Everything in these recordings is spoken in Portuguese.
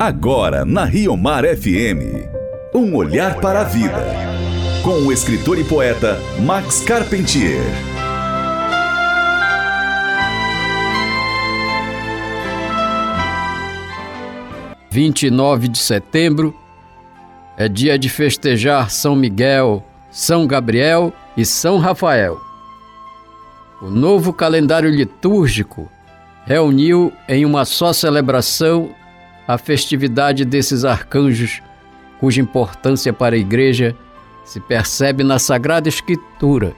Agora na Rio Mar FM. Um olhar para a vida. Com o escritor e poeta Max Carpentier. Vinte e nove de setembro é dia de festejar São Miguel, São Gabriel e São Rafael. O novo calendário litúrgico reuniu em uma só celebração a festividade desses arcanjos, cuja importância para a Igreja se percebe na Sagrada Escritura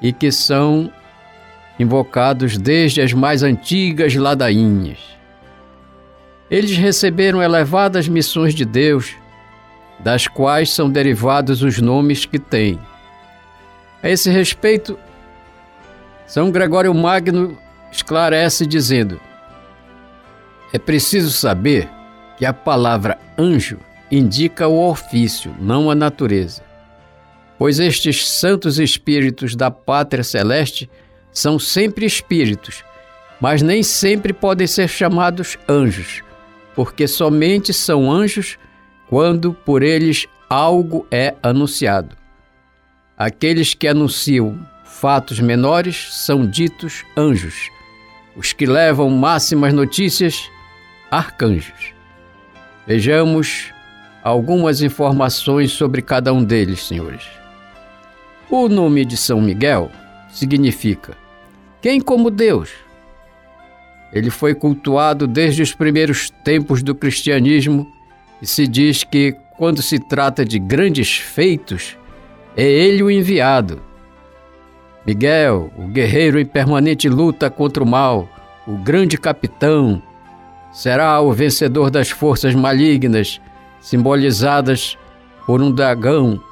e que são invocados desde as mais antigas ladainhas. Eles receberam elevadas missões de Deus, das quais são derivados os nomes que têm. A esse respeito, São Gregório Magno esclarece dizendo: É preciso saber que a palavra anjo indica o ofício, não a natureza. Pois estes santos espíritos da pátria celeste são sempre espíritos, mas nem sempre podem ser chamados anjos, porque somente são anjos quando por eles algo é anunciado. Aqueles que anunciam fatos menores são ditos anjos, os que levam máximas notícias, arcanjos. Vejamos algumas informações sobre cada um deles, senhores. O nome de São Miguel significa quem como Deus. Ele foi cultuado desde os primeiros tempos do cristianismo e se diz que, quando se trata de grandes feitos, é ele o enviado. Miguel, o guerreiro em permanente luta contra o mal, o grande capitão, será o vencedor das forças malignas, simbolizadas por um dragão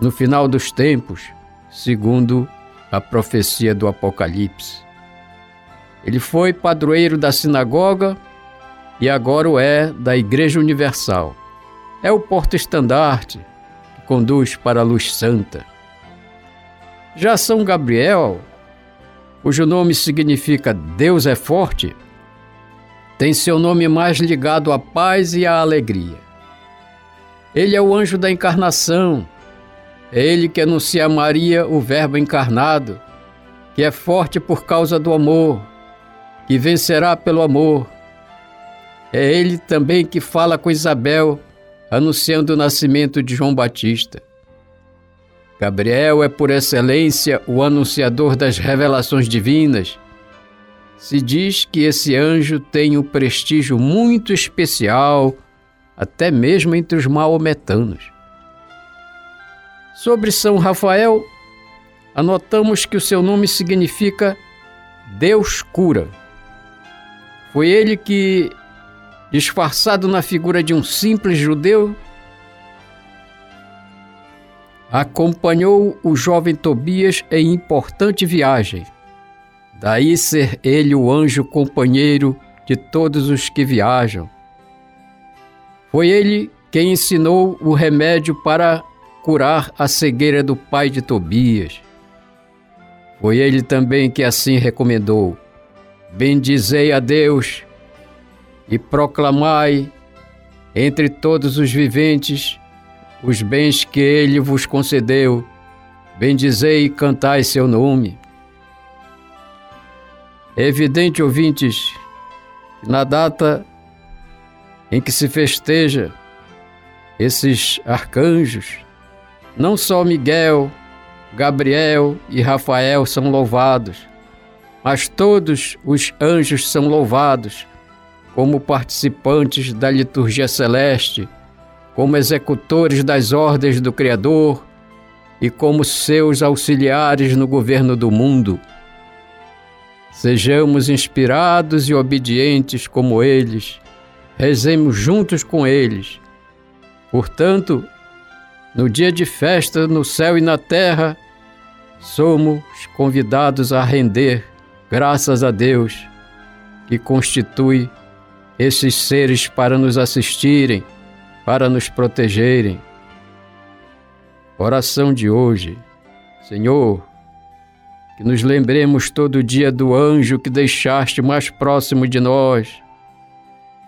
no final dos tempos, segundo a profecia do Apocalipse. Ele foi padroeiro da sinagoga e agora o é da Igreja Universal. É o porta-estandarte que conduz para a luz santa. Já São Gabriel, cujo nome significa Deus é forte, tem seu nome mais ligado à paz e à alegria. Ele é o anjo da encarnação, é ele que anuncia a Maria o Verbo encarnado, que é forte por causa do amor, que vencerá pelo amor é ele também que fala com Isabel, anunciando o nascimento de João Batista. Gabriel é por excelência o anunciador das revelações divinas. Se diz que esse anjo tem um prestígio muito especial, até mesmo entre os maometanos. Sobre São Rafael, anotamos que o seu nome significa Deus cura. Foi ele que disfarçado na figura de um simples judeu, acompanhou o jovem Tobias em importante viagem. Daí ser ele o anjo companheiro de todos os que viajam. Foi ele quem ensinou o remédio para curar a cegueira do pai de Tobias. Foi ele também que assim recomendou: Bendizei a Deus e proclamai entre todos os viventes os bens que ele vos concedeu. Bendizei e cantai seu nome. É evidente, ouvintes, na data em que se festeja esses arcanjos, não só Miguel, Gabriel e Rafael são louvados, mas todos os anjos são louvados como participantes da liturgia celeste, como executores das ordens do Criador e como seus auxiliares no governo do mundo. Sejamos inspirados e obedientes como eles, rezemos juntos com eles. Portanto, no dia de festa no céu e na terra, somos convidados a render graças a Deus, que constitui esses seres para nos assistirem, para nos protegerem. Oração de hoje. Senhor, que nos lembremos todo dia do anjo que deixaste mais próximo de nós,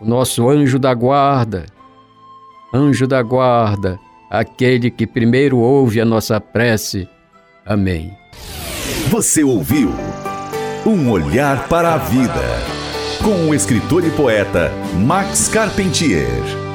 o nosso anjo da guarda. Anjo da guarda, aquele que primeiro ouve a nossa prece. Amém. Você ouviu Um Olhar para a Vida, com o escritor e poeta Max Carpentier.